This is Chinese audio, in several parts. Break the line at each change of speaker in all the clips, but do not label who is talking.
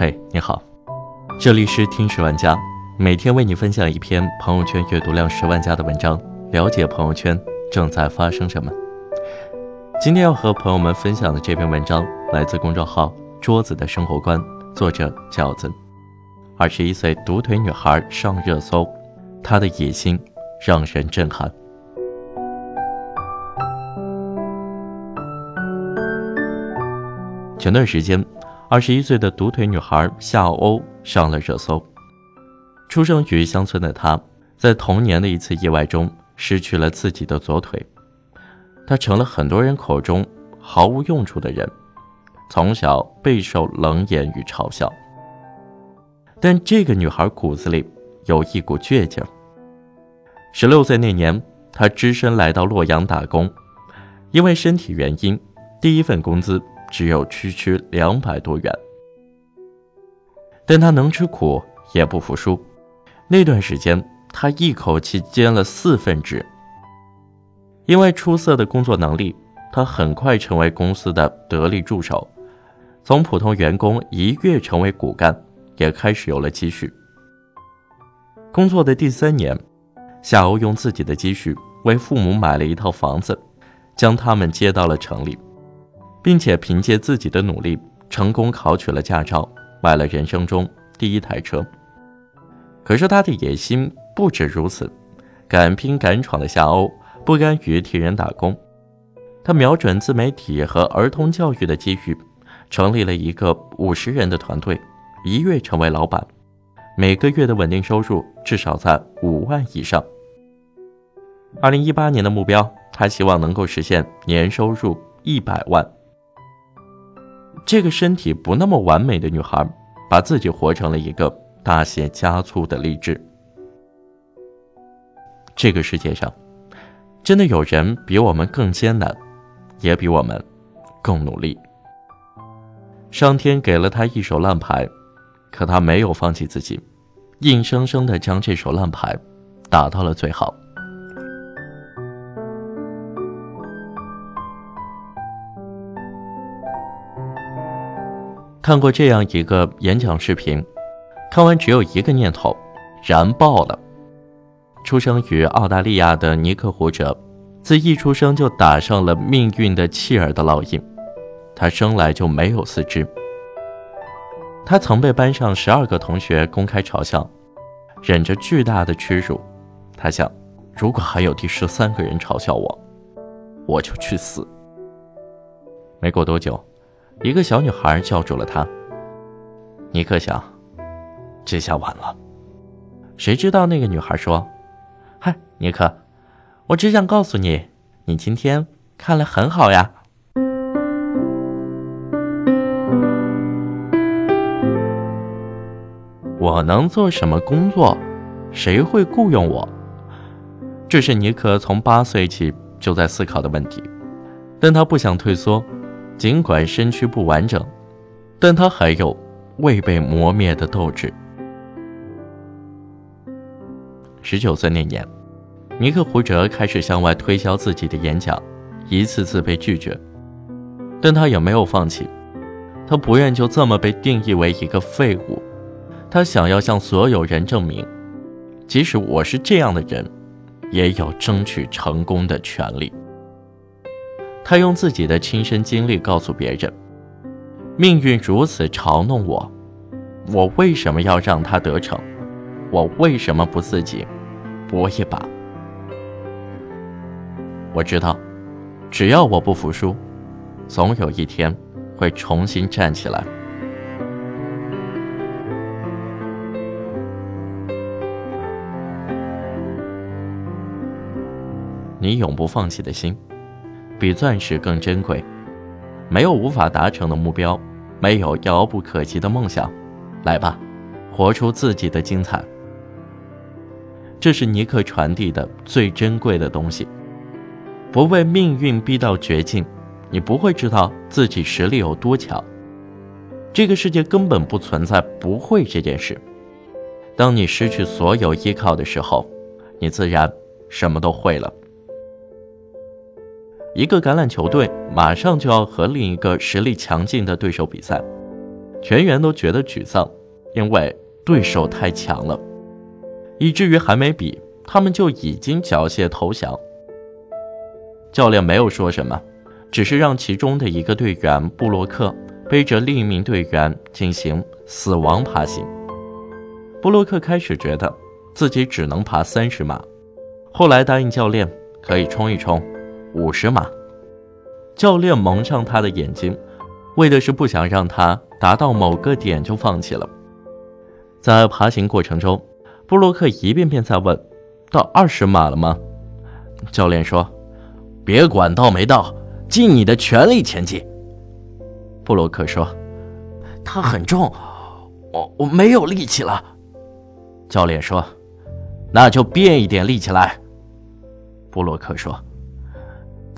嘿，你好，这里是听十万加，每天为你分享一篇朋友圈阅读量十万加的文章，了解朋友圈正在发生什么。今天要和朋友们分享的这篇文章来自公众号“桌子的生活观”，作者饺子。二十一岁独腿女孩上热搜，她的野心让人震撼。前段时间，二十一岁的独腿女孩夏欧上了热搜。出生于乡村的她，在童年的一次意外中失去了自己的左腿，她成了很多人口中毫无用处的人，从小备受冷眼与嘲笑。但这个女孩骨子里有一股倔强。十六岁那年，她只身来到洛阳打工，因为身体原因，第一份工资。只有区区两百多元，但他能吃苦，也不服输。那段时间，他一口气兼了四份职。因为出色的工作能力，他很快成为公司的得力助手，从普通员工一跃成为骨干，也开始有了积蓄。工作的第三年，夏欧用自己的积蓄为父母买了一套房子，将他们接到了城里。并且凭借自己的努力，成功考取了驾照，买了人生中第一台车。可是他的野心不止如此，敢拼敢闯的夏欧不甘于替人打工，他瞄准自媒体和儿童教育的机遇，成立了一个五十人的团队，一跃成为老板，每个月的稳定收入至少在五万以上。二零一八年的目标，他希望能够实现年收入一百万。这个身体不那么完美的女孩，把自己活成了一个大写加粗的励志。这个世界上，真的有人比我们更艰难，也比我们更努力。上天给了他一手烂牌，可他没有放弃自己，硬生生的将这手烂牌打到了最好。看过这样一个演讲视频，看完只有一个念头：燃爆了。出生于澳大利亚的尼克胡哲，自一出生就打上了命运的弃儿的烙印。他生来就没有四肢。他曾被班上十二个同学公开嘲笑，忍着巨大的屈辱。他想，如果还有第十三个人嘲笑我，我就去死。没过多久。一个小女孩叫住了他。尼克想，这下完了。谁知道那个女孩说：“嗨，尼克，我只想告诉你，你今天看了很好呀。”我能做什么工作？谁会雇佣我？这是尼克从八岁起就在思考的问题，但他不想退缩。尽管身躯不完整，但他还有未被磨灭的斗志。十九岁那年，尼克胡哲开始向外推销自己的演讲，一次次被拒绝，但他也没有放弃。他不愿就这么被定义为一个废物，他想要向所有人证明，即使我是这样的人，也有争取成功的权利。他用自己的亲身经历告诉别人：“命运如此嘲弄我，我为什么要让他得逞？我为什么不自己搏一把？我知道，只要我不服输，总有一天会重新站起来。你永不放弃的心。”比钻石更珍贵，没有无法达成的目标，没有遥不可及的梦想，来吧，活出自己的精彩。这是尼克传递的最珍贵的东西。不被命运逼到绝境，你不会知道自己实力有多强。这个世界根本不存在不会这件事。当你失去所有依靠的时候，你自然什么都会了。一个橄榄球队马上就要和另一个实力强劲的对手比赛，全员都觉得沮丧，因为对手太强了，以至于还没比，他们就已经缴械投降。教练没有说什么，只是让其中的一个队员布洛克背着另一名队员进行死亡爬行。布洛克开始觉得自己只能爬三十码，后来答应教练可以冲一冲五十码。教练蒙上他的眼睛，为的是不想让他达到某个点就放弃了。在爬行过程中，布洛克一遍遍在问：“到二十码了吗？”教练说：“别管到没到，尽你的全力前进。”布洛克说：“他很重，我我没有力气了。”教练说：“那就变一点力气来。”布洛克说：“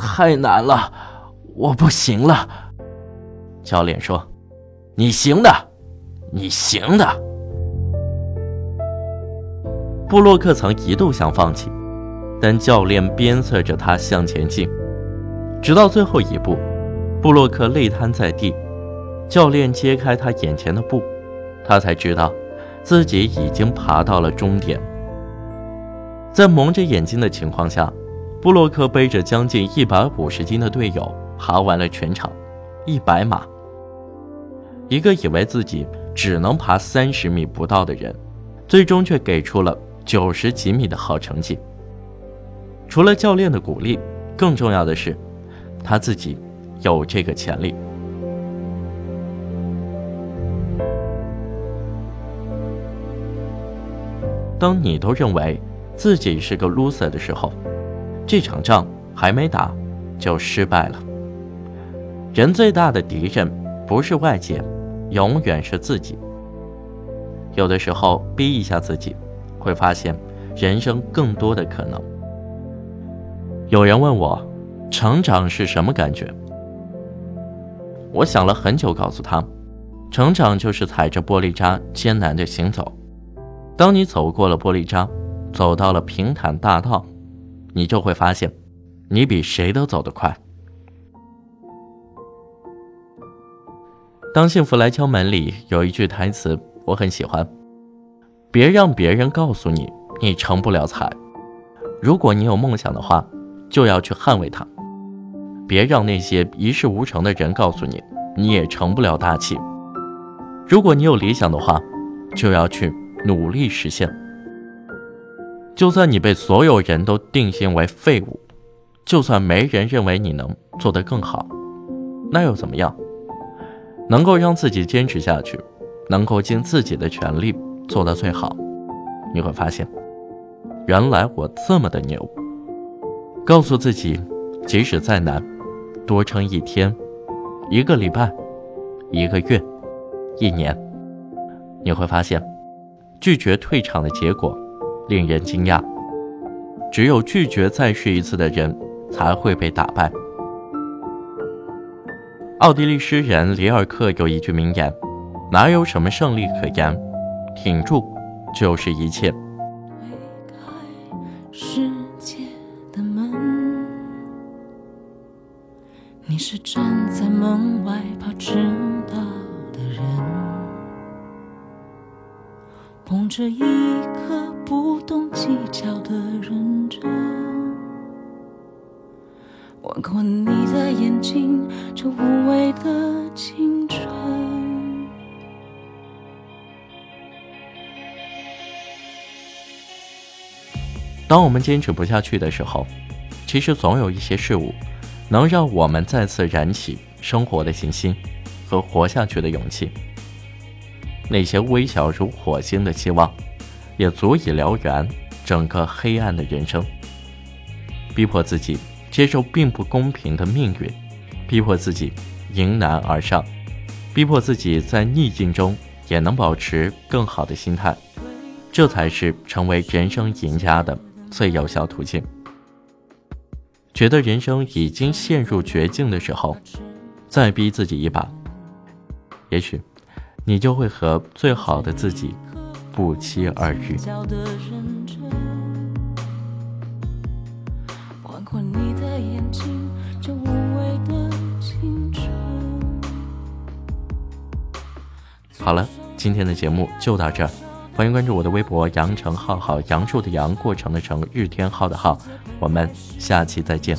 太难了，我不行了。”教练说：“你行的，你行的。”布洛克曾一度想放弃，但教练鞭策着他向前进，直到最后一步，布洛克累瘫在地，教练揭开他眼前的布，他才知道。自己已经爬到了终点，在蒙着眼睛的情况下，布洛克背着将近一百五十斤的队友爬完了全场，一百码。一个以为自己只能爬三十米不到的人，最终却给出了九十几米的好成绩。除了教练的鼓励，更重要的是，他自己有这个潜力。当你都认为自己是个 loser 的时候，这场仗还没打就失败了。人最大的敌人不是外界，永远是自己。有的时候逼一下自己，会发现人生更多的可能。有人问我，成长是什么感觉？我想了很久，告诉他，成长就是踩着玻璃渣艰难的行走。当你走过了玻璃渣，走到了平坦大道，你就会发现，你比谁都走得快。当幸福来敲门里有一句台词我很喜欢：别让别人告诉你你成不了才，如果你有梦想的话，就要去捍卫它。别让那些一事无成的人告诉你你也成不了大器。如果你有理想的话，就要去。努力实现。就算你被所有人都定性为废物，就算没人认为你能做得更好，那又怎么样？能够让自己坚持下去，能够尽自己的全力做到最好，你会发现，原来我这么的牛。告诉自己，即使再难，多撑一天、一个礼拜、一个月、一年，你会发现。拒绝退场的结果令人惊讶。只有拒绝再试一次的人才会被打败。奥地利诗人里尔克有一句名言：“哪有什么胜利可言，挺住就是一切。”，你是站在门外怕迟到的人。捧着一颗不懂计较的认真，吻过你的眼睛，这无畏的青春。当我们坚持不下去的时候，其实总有一些事物，能让我们再次燃起生活的信心和活下去的勇气。那些微小如火星的希望，也足以燎原整个黑暗的人生。逼迫自己接受并不公平的命运，逼迫自己迎难而上，逼迫自己在逆境中也能保持更好的心态，这才是成为人生赢家的最有效途径。觉得人生已经陷入绝境的时候，再逼自己一把，也许。你就会和最好的自己不期而遇。
好了，今天的节目就到这儿，欢迎关注我的微博“羊城浩浩”，杨树的杨，过程的程，日天浩的浩，我们下期再见。